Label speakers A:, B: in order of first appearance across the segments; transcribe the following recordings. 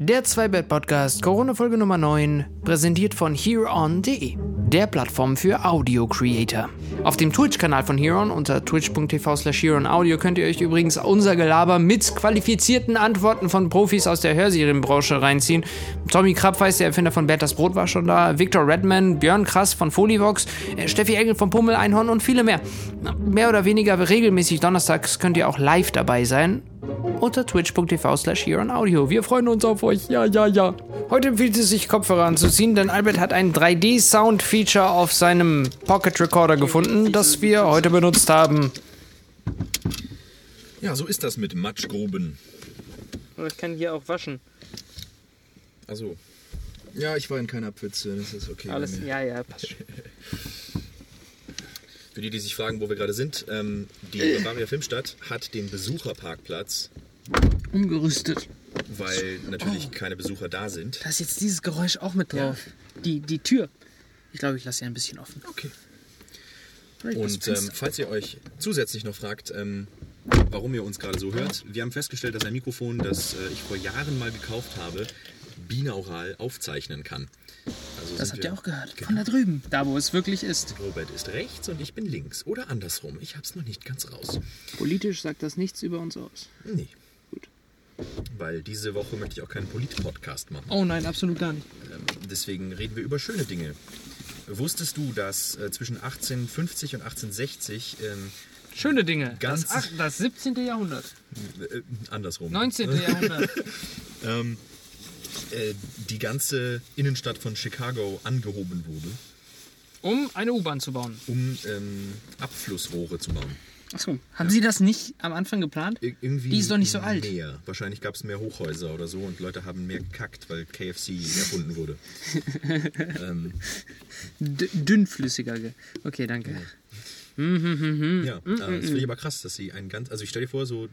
A: Der Zwei-Bett-Podcast Corona-Folge Nummer 9, präsentiert von HereOn.de, der Plattform für Audio-Creator. Auf dem Twitch-Kanal von HereOn unter twitch.tv slash HereOnAudio könnt ihr euch übrigens unser Gelaber mit qualifizierten Antworten von Profis aus der Hörserienbranche reinziehen. Tommy Krabweis, der Erfinder von Bertas Brot, war schon da, Victor Redman, Björn Krass von Folivox, äh, Steffi Engel von Pummel Einhorn und viele mehr. Mehr oder weniger regelmäßig donnerstags könnt ihr auch live dabei sein unter twitch.tv slash Audio. Wir freuen uns auf euch. Ja, ja, ja. Heute empfiehlt es sich, Kopfhörer anzuziehen, denn Albert hat ein 3D-Sound-Feature auf seinem Pocket Recorder gefunden, das wir heute benutzt haben.
B: Ja, so ist das mit Matschgruben.
A: Und ich kann hier auch waschen.
B: Also, ja, ich war in keiner Pfütze, das ist okay.
A: Alles, ja, ja, passt schon.
B: Für die, die sich fragen, wo wir gerade sind, ähm, die Bavaria Filmstadt hat den Besucherparkplatz,
A: Umgerüstet.
B: weil natürlich keine Besucher da sind.
A: Da ist jetzt dieses Geräusch auch mit drauf. Die, die Tür. Ich glaube, ich lasse sie ein bisschen offen.
B: Okay. Und ähm, falls ihr euch zusätzlich noch fragt, ähm, warum ihr uns gerade so hört, wir haben festgestellt, dass ein Mikrofon, das äh, ich vor Jahren mal gekauft habe, binaural aufzeichnen kann. Also
A: das habt ihr auch gehört.
B: Genau.
A: Von da drüben. Da, wo es wirklich ist.
B: Robert ist rechts und ich bin links. Oder andersrum. Ich hab's noch nicht ganz raus.
A: Politisch sagt das nichts über uns aus.
B: Nee. Weil diese Woche möchte ich auch keinen Polit-Podcast machen.
A: Oh nein, absolut gar nicht.
B: Ähm, deswegen reden wir über schöne Dinge. Wusstest du, dass äh, zwischen 1850 und 1860 ähm,
A: Schöne Dinge.
B: Ganz-
A: das, ach- das 17. Jahrhundert.
B: äh, andersrum
A: 19. Jahrhundert.
B: ähm, äh, die ganze Innenstadt von Chicago angehoben wurde,
A: Um eine U-Bahn zu bauen.
B: um ähm, Abflussrohre zu bauen.
A: Achso. Haben Sie das nicht am Anfang geplant?
B: Ir irgendwie
A: Die ist doch nicht so alt.
B: Mehr. Wahrscheinlich gab es mehr Hochhäuser oder so und Leute haben mehr gekackt, weil KFC erfunden wurde. ähm,
A: dünnflüssiger. ge- Okay, danke. Mhm.
B: Ja, äh, das finde ich aber krass, dass sie ein ganz, also ich stelle dir vor, so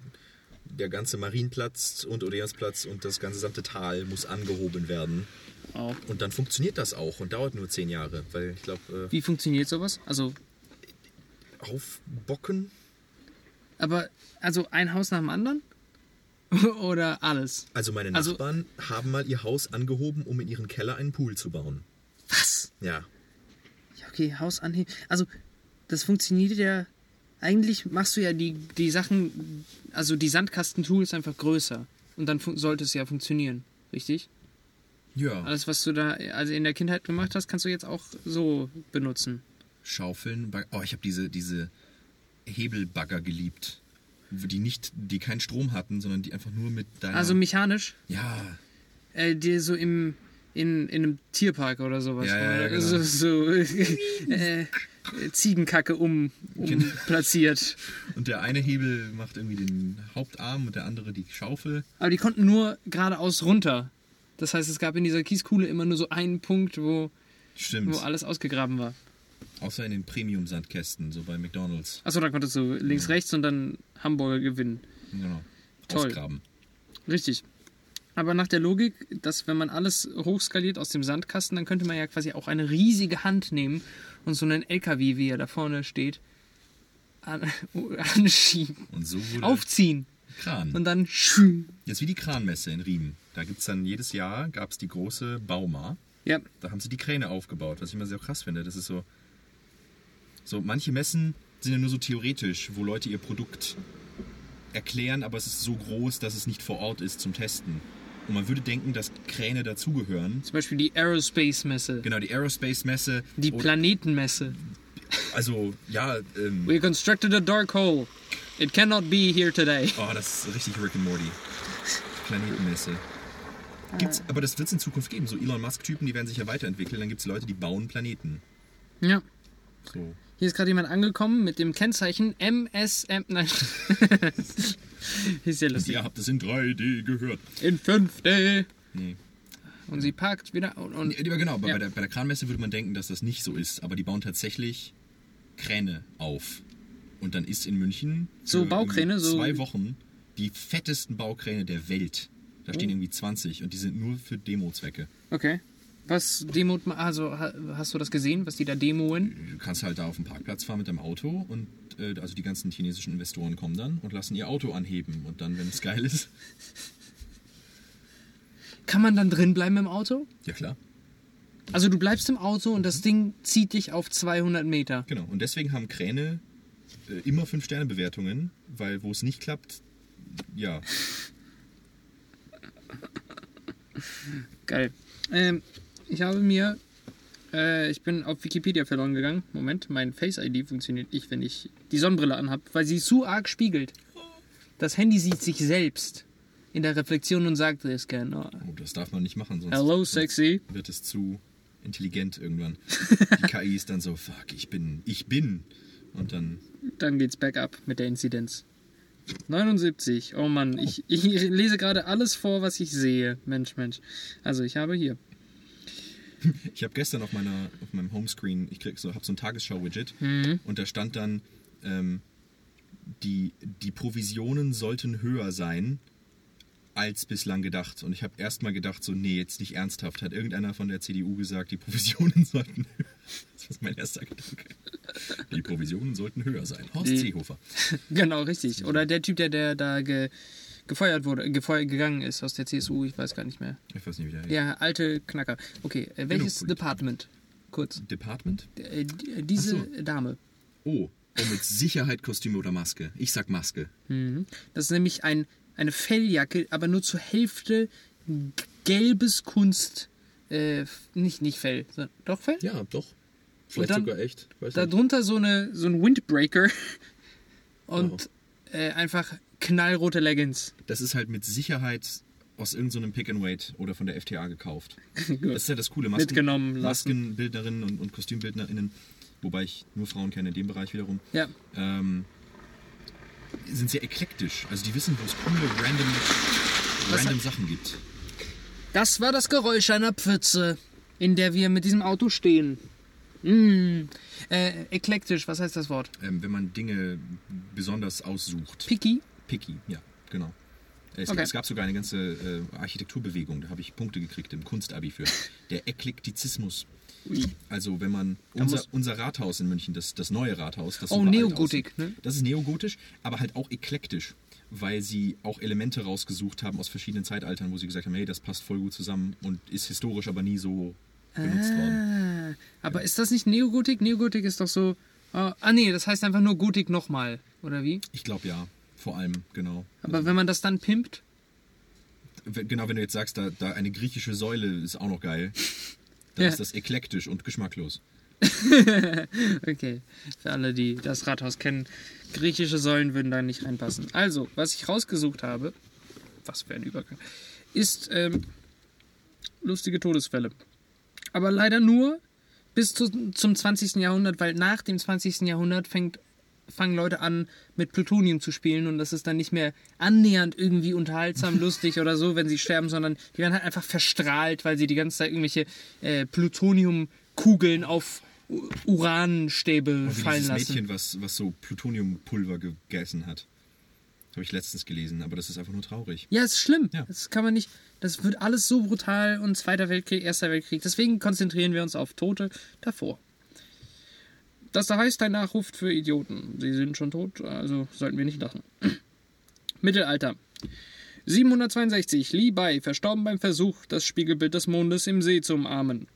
B: der ganze Marienplatz und Odeonsplatz und das ganze gesamte Tal muss angehoben werden.
A: Auch.
B: Und dann funktioniert das auch und dauert nur zehn Jahre, weil ich glaube,
A: Wie funktioniert sowas? Also,
B: äh, aufbocken,
A: aber, also ein Haus nach dem anderen? Oder alles?
B: also meine
A: Also-
B: Nachbarn haben mal ihr Haus angehoben, um in ihren Keller einen Pool zu bauen.
A: Was?
B: Ja,
A: Ja, okay, Haus anheben. Also, das funktioniert ja. Eigentlich machst du ja die, die Sachen, also die Sandkastentools einfach größer. Und dann sollte es ja funktionieren. Richtig?
B: ja.
A: Alles, was du da also in der Kindheit gemacht hast, kannst du jetzt auch so benutzen.
B: Schaufeln, oh, ich habe diese, diese Hebelbagger geliebt, die nicht, die keinen Strom hatten, sondern die einfach nur mit deiner,
A: Also mechanisch,
B: ja,
A: äh, dir so im in, in einem Tierpark oder sowas.
B: Ja, ja, ja, genau.
A: So, so äh, Ziegenkacke um, um
B: Genau.
A: platziert.
B: Und der eine Hebel macht irgendwie den Hauptarm und der andere die Schaufel.
A: Aber die konnten nur geradeaus runter. Das heißt, es gab in dieser Kieskuhle immer nur so einen Punkt, wo,
B: Stimmt.
A: wo alles ausgegraben war.
B: Außer in den Premium-Sandkästen, so bei McDonalds.
A: Achso, da konntest du links, rechts und dann Hamburger gewinnen.
B: Genau.
A: Toll.
B: Ausgraben.
A: Richtig. Aber nach der Logik, dass wenn man alles hochskaliert aus dem Sandkasten, dann könnte man ja quasi auch eine riesige Hand nehmen und so einen LKW, wie er da vorne steht, an, anschieben,
B: Und so wurde
A: aufziehen
B: Kran.
A: und dann schüm.
B: Jetzt wie die Kranmesse in Riemen. Da gibt es dann jedes Jahr gab's die große Bauma.
A: Ja,
B: Da haben sie die Kräne aufgebaut, was ich immer sehr krass finde. Das ist so. So, manche Messen sind ja nur so theoretisch, wo Leute ihr Produkt erklären, aber es ist so groß, dass es nicht vor Ort ist zum Testen. Und man würde denken, dass Kräne dazugehören.
A: zum Beispiel die Aerospace-Messe,
B: Genau, die Aerospace-Messe.
A: die Planetenmesse.
B: Also, ja, ähm,
A: We constructed a dark hole. It cannot be here today.
B: oh, das ist richtig Rick and Morty. Planetenmesse. Gibt's, aber das wird es in Zukunft geben. So Elon Musk-Typen, die werden sich ja weiterentwickeln. Dann gibt es Leute, die bauen Planeten.
A: Ja.
B: So.
A: Hier ist gerade jemand angekommen mit dem Kennzeichen MSM. Nein. ist ja lustig.
B: Ihr habt es in 3D gehört.
A: In 5D.
B: Nee.
A: Und sie parkt wieder und, und
B: Ja, genau,
A: Ja.
B: bei, der, bei der Kranmesse würde man denken, dass das nicht so ist. Aber die bauen tatsächlich Kräne auf. Und dann ist in München
A: So Baukräne, so-
B: zwei Wochen die fettesten Baukräne der Welt. Da stehen
A: Oh.
B: irgendwie 20 und die sind nur für Demo-Zwecke.
A: Okay. Was Demo, also ha- hast du das gesehen, was die da demoen?
B: Du kannst halt da auf den Parkplatz fahren mit deinem Auto und äh, also die ganzen chinesischen Investoren kommen dann und lassen ihr Auto anheben. Und dann, wenn es geil ist,
A: Kann man dann drin bleiben im Auto?
B: Ja, klar.
A: Also du bleibst im Auto und das Ding zieht dich auf 200 Meter.
B: Genau. Und deswegen haben Kräne äh, immer 5-Sterne-Bewertungen, weil wo es nicht klappt, ja.
A: Geil. Ähm, ich habe mir, äh, ich bin auf Wikipedia verloren gegangen. Moment, mein Face ID funktioniert nicht, wenn ich die Sonnenbrille anhab, weil sie zu arg spiegelt. Das Handy sieht sich selbst in der Reflexion und sagt, this can.
B: Oh, das darf man nicht machen, sonst
A: Hello, sexy.
B: wird es zu intelligent irgendwann. Die KI ist dann so, fuck, ich bin, ich bin. Und dann,
A: Dann geht's bergab mit der Inzidenz. 79. Oh Mann, ich, ich lese gerade alles vor, was ich sehe. Mensch, Mensch. Also ich habe hier.
B: Ich habe gestern auf meiner, auf meinem Homescreen, ich krieg so, hab so ein Tagesschau-Widget und da stand dann, ähm, die, die Provisionen sollten höher sein als bislang gedacht. Und ich habe erstmal gedacht, so, nee, jetzt nicht ernsthaft. Hat irgendeiner von der CDU gesagt, die Provisionen sollten höher Das ist mein erster Gedanke. Die Provisionen sollten höher sein. Horst Seehofer.
A: Genau, richtig. Oder der Typ, der, der da ge, gefeuert wurde, gefeuert gegangen ist aus der CSU, ich weiß gar nicht mehr.
B: Ich weiß nicht, wie der heißt.
A: Der alte Knacker. Okay, äh, welches. Department? Kurz.
B: Department?
A: Äh, die- diese Dame.
B: Oh. Oh, mit Sicherheit Kostüme oder Maske. Ich sag Maske.
A: Das ist nämlich ein, eine Felljacke, aber nur zur Hälfte gelbes Kunst. Äh, nicht, nicht Fell. sondern- Doch Fell?
B: Ja, doch.
A: Vielleicht dann-
B: echt. Weiß
A: Darunter so, eine, so ein Windbreaker und äh, einfach knallrote Leggings.
B: Das ist halt mit Sicherheit aus irgendeinem Pick and Wait oder von der FTA gekauft. Das ist ja das Coole. Masken,
A: Mitgenommen.
B: Maskenbildnerinnen und, und KostümbildnerInnen, wobei ich nur Frauen kenne in dem Bereich wiederum,
A: Ja.
B: ähm, sind sehr eklektisch. Also die wissen, wo es coole, random, random Sachen gibt.
A: Das war das Geräusch einer Pfütze, in der wir mit diesem Auto stehen. Mm. Äh, eklektisch, was heißt das Wort?
B: Ähm, wenn man Dinge besonders aussucht.
A: Picky?
B: Picky, ja, genau. Es,
A: Okay.
B: es gab sogar eine ganze äh, Architekturbewegung, da habe ich Punkte gekriegt im Kunstabi für. Der Eklektizismus. Also wenn man unser, unser Rathaus in München, das, das neue Rathaus, das
A: Oh, Neogotik, ne?
B: Das ist neogotisch, aber halt auch eklektisch, weil sie auch Elemente rausgesucht haben aus verschiedenen Zeitaltern, wo sie gesagt haben, hey, das passt voll gut zusammen und ist historisch aber nie so benutzt worden.
A: Ah, aber ist das nicht Neogotik? Neogotik ist doch so. ah, ah, nee, das heißt einfach nur Gotik nochmal, oder wie?
B: Ich glaube ja, vor allem, genau.
A: Aber wenn man das dann pimpt,
B: Genau, wenn du jetzt sagst, da, da eine griechische Säule ist auch noch geil, dann
A: Ja.
B: ist das eklektisch und geschmacklos.
A: Okay, für alle, die das Rathaus kennen, griechische Säulen würden da nicht reinpassen. Also, was ich rausgesucht habe, was für ein Übergang, ist ähm, lustige Todesfälle. Aber leider nur bis zu, zum 20. Jahrhundert, weil nach dem 20. Jahrhundert fängt, fangen Leute an, mit Plutonium zu spielen und das ist dann nicht mehr annähernd irgendwie unterhaltsam, lustig oder so, wenn sie sterben, sondern die werden halt einfach verstrahlt, weil sie die ganze Zeit irgendwelche äh, Plutoniumkugeln auf Uranstäbe
B: Wie
A: fallen lassen.
B: Mädchen, was, was so Plutoniumpulver gegessen hat. Habe ich letztens gelesen, aber das ist einfach nur traurig.
A: Ja, ist schlimm.
B: Ja.
A: Das kann man nicht. Das wird alles so brutal und Zweiter Weltkrieg, Erster Weltkrieg. Deswegen konzentrieren wir uns auf Tote davor. Das da heißt ein Nachruf für Idioten. Sie sind schon tot, also sollten wir nicht lachen. Mittelalter. 762. Li Bai, verstorben beim Versuch, das Spiegelbild des Mondes im See zu umarmen.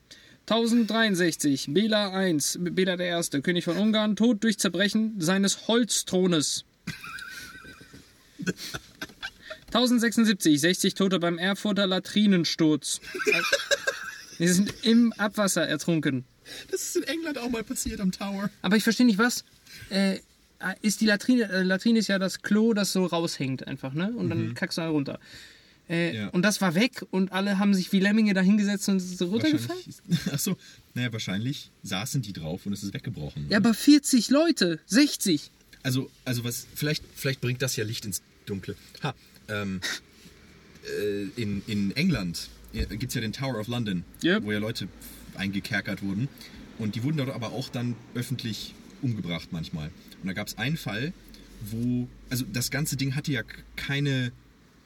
A: 1063. Bela I, Bela I., König von Ungarn, tot durch Zerbrechen seines Holzthrones. 1076, 60 Tote beim Erfurter Latrinensturz. Die sind im Abwasser ertrunken.
B: Das ist in England auch mal passiert am Tower.
A: Aber ich verstehe nicht, was. Äh, ist die Latrine, äh, Latrine ist ja das Klo, das so raushängt einfach, ne? Und dann kackst du da runter. Äh,
B: Ja.
A: Und das war weg und alle haben sich wie Lemminge da hingesetzt und sind so runtergefallen.
B: Achso, naja, wahrscheinlich saßen die drauf und es ist weggebrochen.
A: Ja, aber 40 Leute, 60.
B: Also, also was, vielleicht, vielleicht bringt das ja Licht ins Dunkle. Ha, ähm, äh, in, in England gibt es ja den Tower of London,
A: Yep.
B: wo ja Leute eingekerkert wurden. Und die wurden dort aber auch dann öffentlich umgebracht manchmal. Und da gab es einen Fall, wo, also das ganze Ding hatte ja keine,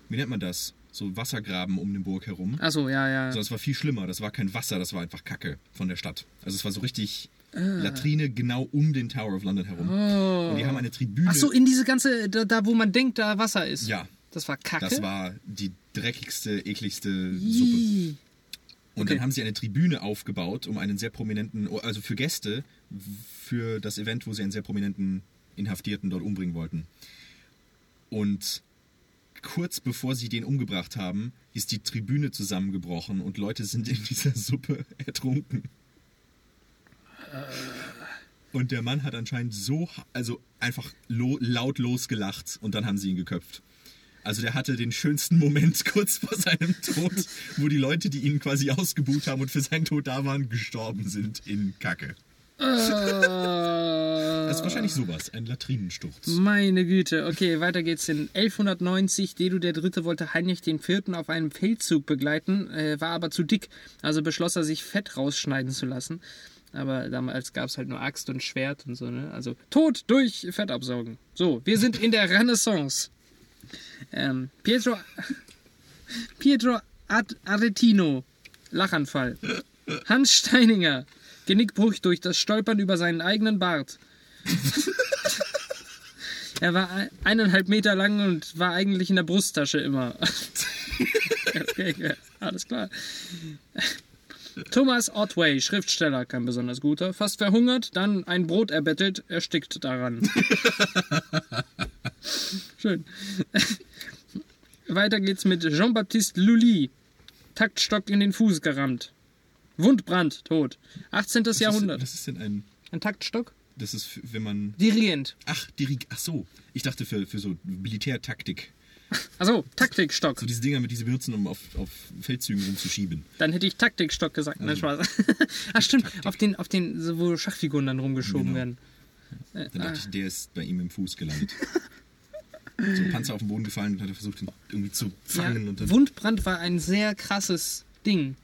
B: wie nennt man das? So Wassergraben um den Burg herum.
A: Achso, ja, ja.
B: Also das war viel schlimmer. Das war kein Wasser, das war einfach Kacke von der Stadt. Also es war so richtig
A: Ah.
B: Latrine genau um den Tower of London herum. Und die haben eine Tribüne.
A: Achso, in diese ganze, da, da wo man denkt, da Wasser ist.
B: Ja,
A: Das war Kacke.
B: Das war die dreckigste, ekligste Suppe. Und
A: Okay.
B: dann haben sie eine Tribüne aufgebaut, um einen sehr prominenten, also für Gäste, für das Event, wo sie einen sehr prominenten Inhaftierten dort umbringen wollten. Und kurz bevor sie den umgebracht haben, ist die Tribüne zusammengebrochen und Leute sind in dieser Suppe ertrunken. Und der Mann hat anscheinend so, also einfach lo, laut losgelacht und dann haben sie ihn geköpft. Also der hatte den schönsten Moment kurz vor seinem Tod, wo die Leute, die ihn quasi ausgebucht haben und für seinen Tod da waren, gestorben sind in Kacke. Das ist wahrscheinlich sowas, ein Latrinensturz.
A: Meine Güte. Okay, weiter geht's in 1190. Dedu der Dritte wollte Heinrich den Vierten auf einem Feldzug begleiten, äh, war aber zu dick. Also beschloss er, sich Fett rausschneiden zu lassen. Aber damals gab's halt nur Axt und Schwert und so, ne? Also Tod durch Fettabsaugen. So, wir sind in der Renaissance. Ähm, Pietro, Pietro Ad Aretino, Lachanfall. Hans Steininger, Genickbruch durch das Stolpern über seinen eigenen Bart. Er war ein- eineinhalb Meter lang und war eigentlich in der Brusttasche immer. okay, alles klar. Thomas Otway, Schriftsteller, kein besonders guter, fast verhungert, dann ein Brot erbettelt, erstickt daran. Schön. Weiter geht's mit Jean-Baptiste Lully, Taktstock in den Fuß gerammt. Wundbrand, tot. 18.
B: Was ist,
A: Jahrhundert.
B: was ist denn ein.
A: Ein Taktstock?
B: Das ist, für- wenn man.
A: Dirigent.
B: Ach, Dirig. Ach so. Ich dachte für, für so Militärtaktik.
A: Also, Taktikstock.
B: So diese Dinger, mit die sie benutzen, um auf, auf Feldzügen rumzuschieben.
A: Dann hätte ich Taktikstock gesagt. Nein, Spaß. Ach stimmt, auf den, auf den, so, wo Schachfiguren dann rumgeschoben
B: Genau.
A: werden.
B: Dann dachte ich, der ist bei ihm im Fuß gelandet. so ein Panzer auf den Boden gefallen und hat er versucht, ihn irgendwie zu fangen.
A: Ja, Wundbrand war ein sehr krasses Ding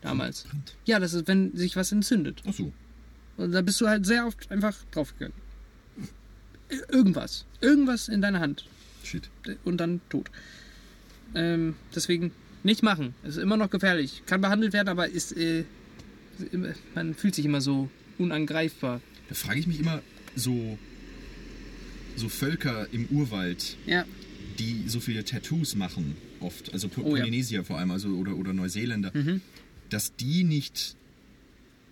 A: damals.
B: Wundbrand?
A: Ja, das ist, wenn sich was entzündet.
B: Ach so.
A: Und da bist du halt sehr oft einfach draufgegangen. Ir- Irgendwas. Irgendwas in deiner Hand.
B: Shit.
A: Und dann tot. Ähm, deswegen nicht machen. Es ist immer noch gefährlich. Kann behandelt werden, aber ist, äh, man fühlt sich immer so unangreifbar.
B: Da frage ich mich immer, so, so Völker im Urwald,
A: Ja.
B: die so viele Tattoos machen, oft, also Po-
A: Oh ja. Mhm.
B: Polynesier vor allem, also oder, oder Neuseeländer, dass die nicht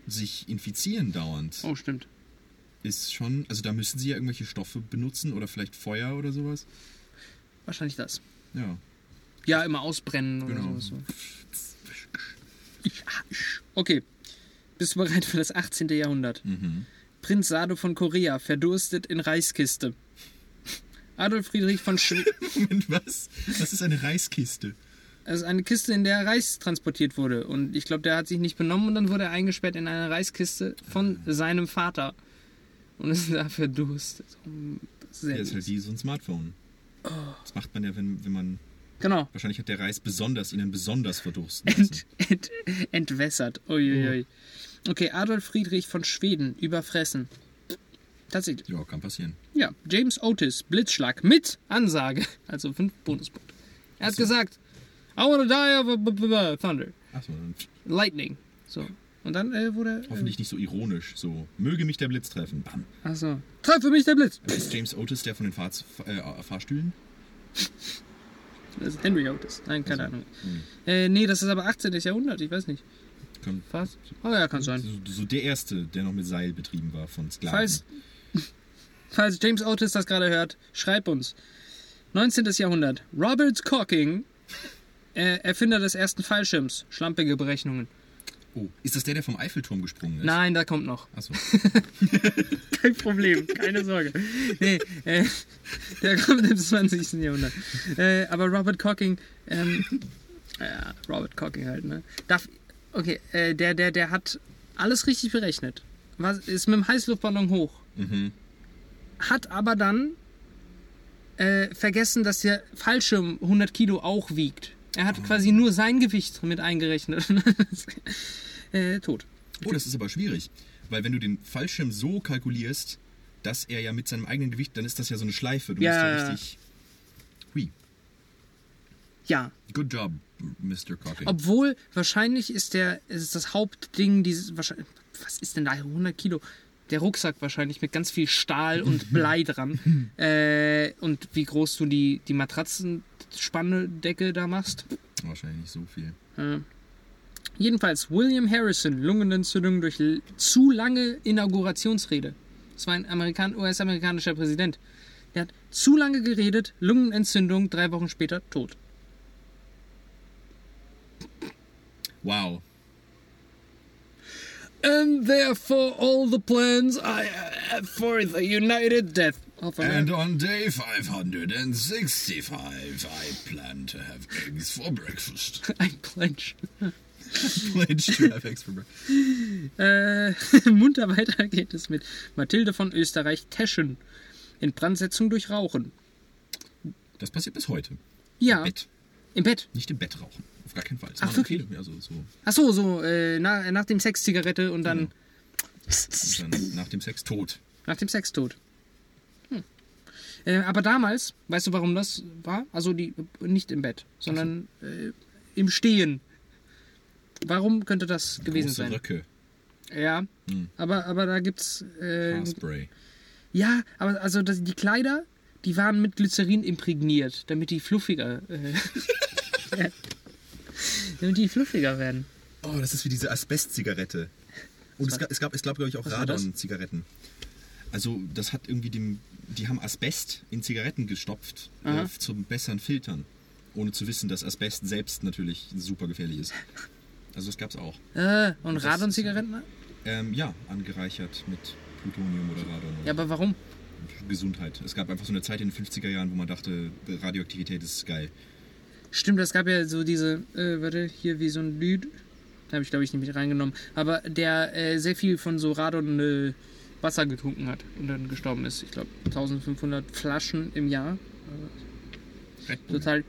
B: sich infizieren dauernd,
A: Oh, stimmt.
B: ist schon, also da müssen sie ja irgendwelche Stoffe benutzen oder vielleicht Feuer oder sowas.
A: Wahrscheinlich das.
B: Ja,
A: Ja, immer ausbrennen oder
B: genau.
A: so. Okay. Bist du bereit für das 18. Jahrhundert?
B: Mhm.
A: Prinz Sado von Korea verdurstet in Reiskiste. Adolf Friedrich von Schweden.
B: Moment, was? Das ist eine Reiskiste.
A: Also eine Kiste, in der Reis transportiert wurde. Und ich glaube, der hat sich nicht benommen und dann wurde er eingesperrt in eine Reiskiste von seinem Vater. Und ist da verdurstet. Sehr
B: Ja, ist halt wie so ein Smartphone. Das macht man ja, wenn, wenn man.
A: Genau.
B: Wahrscheinlich hat der Reis besonders ihnen besonders verdursten
A: Ent,
B: lassen.
A: ent, entwässert. Uiuiui. Okay, Adolf Friedrich von Schweden überfressen. Tatsächlich.
B: Ja, kann passieren.
A: Ja, James Otis, Blitzschlag mit Ansage. Also fünf Bonuspunkte. Er hat gesagt, I wanna die of a b b b thunder.
B: Achso, dann
A: Lightning. So. Und dann äh, wurde. Äh,
B: hoffentlich nicht so ironisch. So, möge mich der Blitz treffen. Bam.
A: Achso. Treffe mich der Blitz.
B: Ist James Otis der von den Fahr äh, Fahrstühlen?
A: Das ist Henry Otis. Nein, keine
B: Also,
A: Ahnung. Äh, nee, das ist aber 18. Jahrhundert, ich weiß nicht.
B: Kann,
A: Was? Oh ja, kann sein.
B: so, so der erste, der noch mit Seil betrieben war von Sklaven.
A: Falls, falls James Otis das gerade hört, schreib uns. 19. Jahrhundert. Robert Cocking, äh, Erfinder des ersten Fallschirms. Schlampige Berechnungen.
B: Oh, ist das der, der vom Eiffelturm gesprungen ist?
A: Nein, da kommt noch.
B: Achso.
A: Kein Problem, keine Sorge. Nee, äh, der kommt im 20. Jahrhundert. Äh, aber Robert Cocking, ähm, ja, Robert Cocking halt, ne? Darf, okay, äh, der, der, der hat alles richtig berechnet. Was, ist mit dem Heißluftballon hoch.
B: Mhm.
A: Hat aber dann äh, vergessen, dass der Fallschirm 100 Kilo auch wiegt. Er hat quasi nur sein Gewicht mit eingerechnet. äh, tot.
B: Oh, das ist aber schwierig. Weil wenn du den Fallschirm so kalkulierst, dass er ja mit seinem eigenen Gewicht, dann ist das ja so eine Schleife. Du
A: Ja,
B: musst
A: ja,
B: richtig. Hui.
A: Ja,
B: Good job, Mr. Cocking.
A: Obwohl, wahrscheinlich ist der, ist das Hauptding dieses, was ist denn da, 100 Kilo? Der Rucksack wahrscheinlich mit ganz viel Stahl und Blei dran. äh, und wie groß du die, die Matratzen Spannedecke da machst.
B: Wahrscheinlich nicht so viel.
A: Jedenfalls, William Harrison, Lungenentzündung durch zu lange Inaugurationsrede. Das war ein Amerikan US-amerikanischer Präsident. Der hat zu lange geredet, Lungenentzündung, drei Wochen später tot.
B: Wow.
A: And therefore all the plans I have for the united death of
B: And on day 565, I plan to have eggs for breakfast.
A: Ein Pledge.
B: Pledge to have eggs for breakfast.
A: Äh, munter weiter geht es mit Mathilde von Österreich-Teschen. In Brandsetzung durch Rauchen.
B: Das passiert bis heute.
A: Ja,
B: Im Bett.
A: im Bett.
B: Nicht im Bett rauchen. Auf gar keinen Fall.
A: Ach, wirklich?
B: viele. Also so.
A: Ach so, so, äh, nach, nach dem Sex Zigarette und dann
B: Und dann nach dem Sex tot.
A: nach dem Sex tot. Hm. Äh, aber damals, weißt du, warum das war? Also die nicht im Bett, sondern äh, im Stehen. Warum könnte das gewesen
B: Große
A: sein?
B: Röcke.
A: Ja, aber, aber da gibt's. Äh,
B: Haarspray.
A: ja, aber also das, die Kleider, die waren mit Glycerin imprägniert, damit die fluffiger. Äh, damit die fluffiger werden.
B: Oh, das ist wie diese Asbest-Zigarette. Und es gab, es gab, es gab glaube ich, auch? Radon-Zigaretten. Also, das hat irgendwie dem. Die haben Asbest in Zigaretten gestopft, äh, zum besseren Filtern. Ohne zu wissen, dass Asbest selbst natürlich super gefährlich ist. Also, das gab's auch.
A: Äh, und
B: Das-
A: Radon-Zigaretten?
B: Ähm, ja, angereichert mit Plutonium oder Radon. Oder
A: Ja, aber warum?
B: Gesundheit. Es gab einfach so eine Zeit in den 50er Jahren, wo man dachte, Radioaktivität ist geil.
A: Stimmt, es gab ja so diese, äh, warte, hier wie so ein Lüd. Da habe ich, glaube ich, nicht mit reingenommen. Aber der äh, sehr viel von so Radon äh, Wasser getrunken hat und dann gestorben ist. Ich glaube, 1500 Flaschen im Jahr.
B: Red Bull.
A: Total.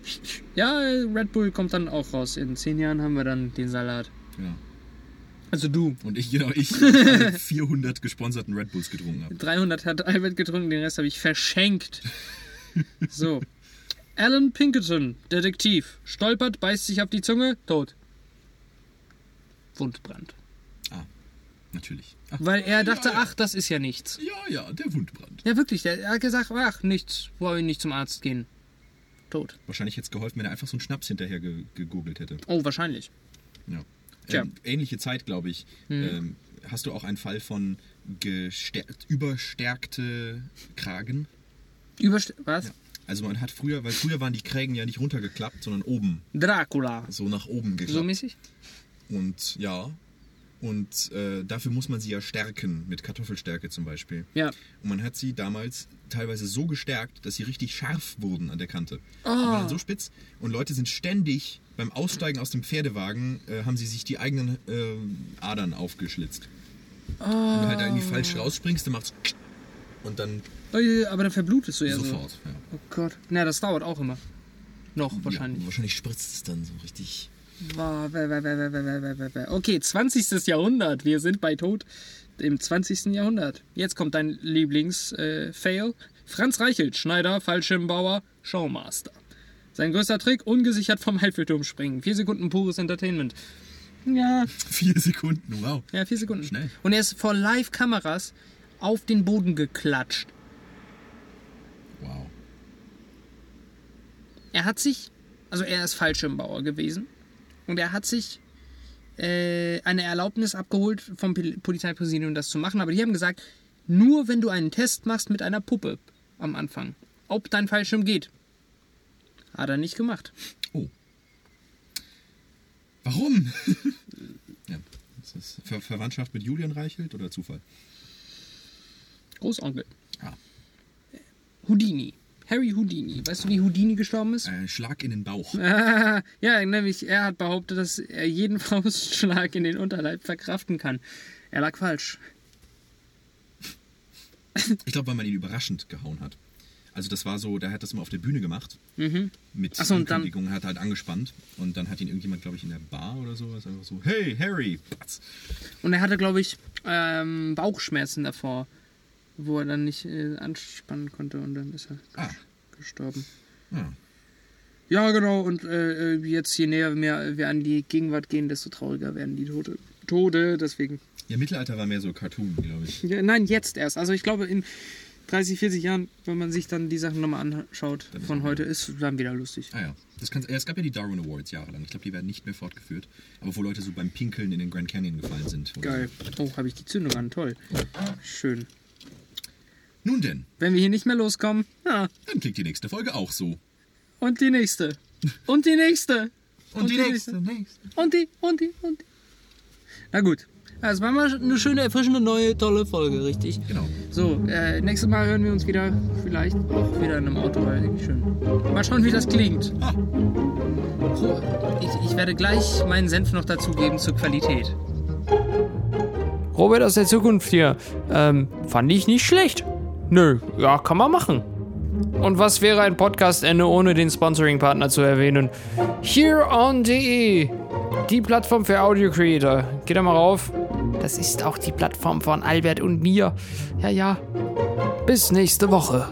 A: Ja, Red Bull kommt dann auch raus. In zehn Jahren haben wir dann den Salat.
B: Ja.
A: Also du.
B: Und ich, genau, ich, alle 400 gesponserten Red Bulls getrunken habe.
A: 300 hat Albert getrunken, den Rest habe ich verschenkt. So. Alan Pinkerton, Detektiv. Stolpert, beißt sich auf die Zunge, tot. Wundbrand.
B: Ah, natürlich. Ach,
A: Weil er dachte,
B: ja,
A: ach, das ist ja nichts.
B: Ja, ja, der Wundbrand.
A: Ja, wirklich, der, er hat gesagt, ach, nichts, wollen wir nicht zum Arzt gehen. Tot.
B: Wahrscheinlich hätte es geholfen, wenn er einfach so einen Schnaps hinterher ge gegoogelt hätte.
A: Oh, wahrscheinlich.
B: Ja. Ähm, ähnliche Zeit, glaube ich. Ähm, hast du auch einen Fall von überstärkte Kragen?
A: Überst was?
B: Ja. Also man hat früher, weil früher waren die Krägen ja nicht runtergeklappt, sondern oben,
A: Dracula.
B: so nach oben
A: So
B: geklappt.
A: mäßig?
B: Und ja, und äh, dafür muss man sie ja stärken, mit Kartoffelstärke zum Beispiel.
A: Ja.
B: Und man hat sie damals teilweise so gestärkt, dass sie richtig scharf wurden an der Kante.
A: Oh.
B: Die waren dann so spitz. Und Leute sind ständig beim Aussteigen aus dem Pferdewagen, äh, haben sie sich die eigenen äh, Adern aufgeschlitzt. Wenn du halt da irgendwie falsch rausspringst, dann macht's und dann.
A: Oh, aber dann verblutest du ja
B: sofort. So. Ja.
A: Oh Gott. Na, das dauert auch immer. Noch wahrscheinlich.
B: Ja, wahrscheinlich spritzt es dann so richtig.
A: Okay, 20. Jahrhundert. Wir sind bei Tod im 20. Jahrhundert. Jetzt kommt dein Lieblings-Fail. Äh, Franz Reichelt, Schneider, Fallschirmbauer, Showmaster. Sein größter Trick, ungesichert vom Eiffelturm springen. Vier Sekunden pures Entertainment. Ja.
B: Vier Sekunden, wow.
A: Ja, vier Sekunden.
B: Schnell.
A: Und er ist vor Live-Kameras auf den Boden geklatscht.
B: Wow.
A: Er hat sich, also er ist Fallschirmbauer gewesen und er hat sich äh, eine Erlaubnis abgeholt vom Pol- Polizeipräsidium, das zu machen. Aber die haben gesagt, nur wenn du einen Test machst mit einer Puppe am Anfang, ob dein Fallschirm geht. Hat er nicht gemacht.
B: Oh. Warum? ja. Ist das Ver Verwandtschaft mit Julian Reichelt oder Zufall?
A: Großonkel.
B: Ah.
A: Houdini. Harry Houdini. Weißt du, wie Houdini gestorben ist?
B: Äh, Schlag in den Bauch.
A: ja, nämlich er hat behauptet, dass er jeden Faustschlag in den Unterleib verkraften kann. Er lag falsch.
B: Ich glaube, weil man ihn überraschend gehauen hat. Also das war so, der hat das mal auf der Bühne gemacht. Mit
A: Ach so, und dann-
B: Ankündigung, hat halt angespannt. Und dann hat ihn irgendjemand, glaube ich, in der Bar oder sowas einfach so, hey, Harry! Patz.
A: Und er hatte, glaube ich, ähm, Bauchschmerzen davor, wo er dann nicht äh, anspannen konnte und dann ist er
B: Ah.
A: gestorben.
B: Ja.
A: Ja, genau. Und äh, äh, jetzt je näher mehr wir an die Gegenwart gehen, desto trauriger werden die Tote. Tode, deswegen.
B: ja, Mittelalter war mehr so Cartoon, glaube ich.
A: Ja, nein, jetzt erst. Also ich glaube, in 30, 40 Jahren, wenn man sich dann die Sachen nochmal anschaut
B: Dann
A: von heute, ist dann wieder lustig.
B: Ah ja. Das kann, es gab ja die Darwin Awards jahrelang. Ich glaube, die werden nicht mehr fortgeführt. Aber wo Leute so beim Pinkeln in den Grand Canyon gefallen sind.
A: Geil. Oh, habe ich die Zündung an. Toll. Schön.
B: Nun denn,
A: Wenn wir hier nicht mehr loskommen, ja,
B: dann klingt die nächste Folge auch so.
A: und die nächste. Und die nächste.
B: Und, die, nächste, nächste.
A: Und die, und die, und die. Na gut. Das war mal eine schöne, erfrischende, neue, tolle Folge, richtig?
B: Genau.
A: So, äh, nächstes Mal hören wir uns wieder, vielleicht auch wieder in einem Auto, weil irgendwie schön. Mal schauen, wie das klingt.
B: Ah,
A: Ich, ich werde gleich meinen Senf noch dazugeben zur Qualität. Robert aus der Zukunft hier. Ähm, fand ich nicht schlecht. Nö, ja, kann man machen. Und was wäre ein Podcastende ohne den Sponsoring-Partner zu erwähnen? HereOn.de, die Plattform für Audio-Creator. Geht da mal rauf. Das ist auch die Plattform von Albert und mir. Ja, ja. Bis nächste Woche.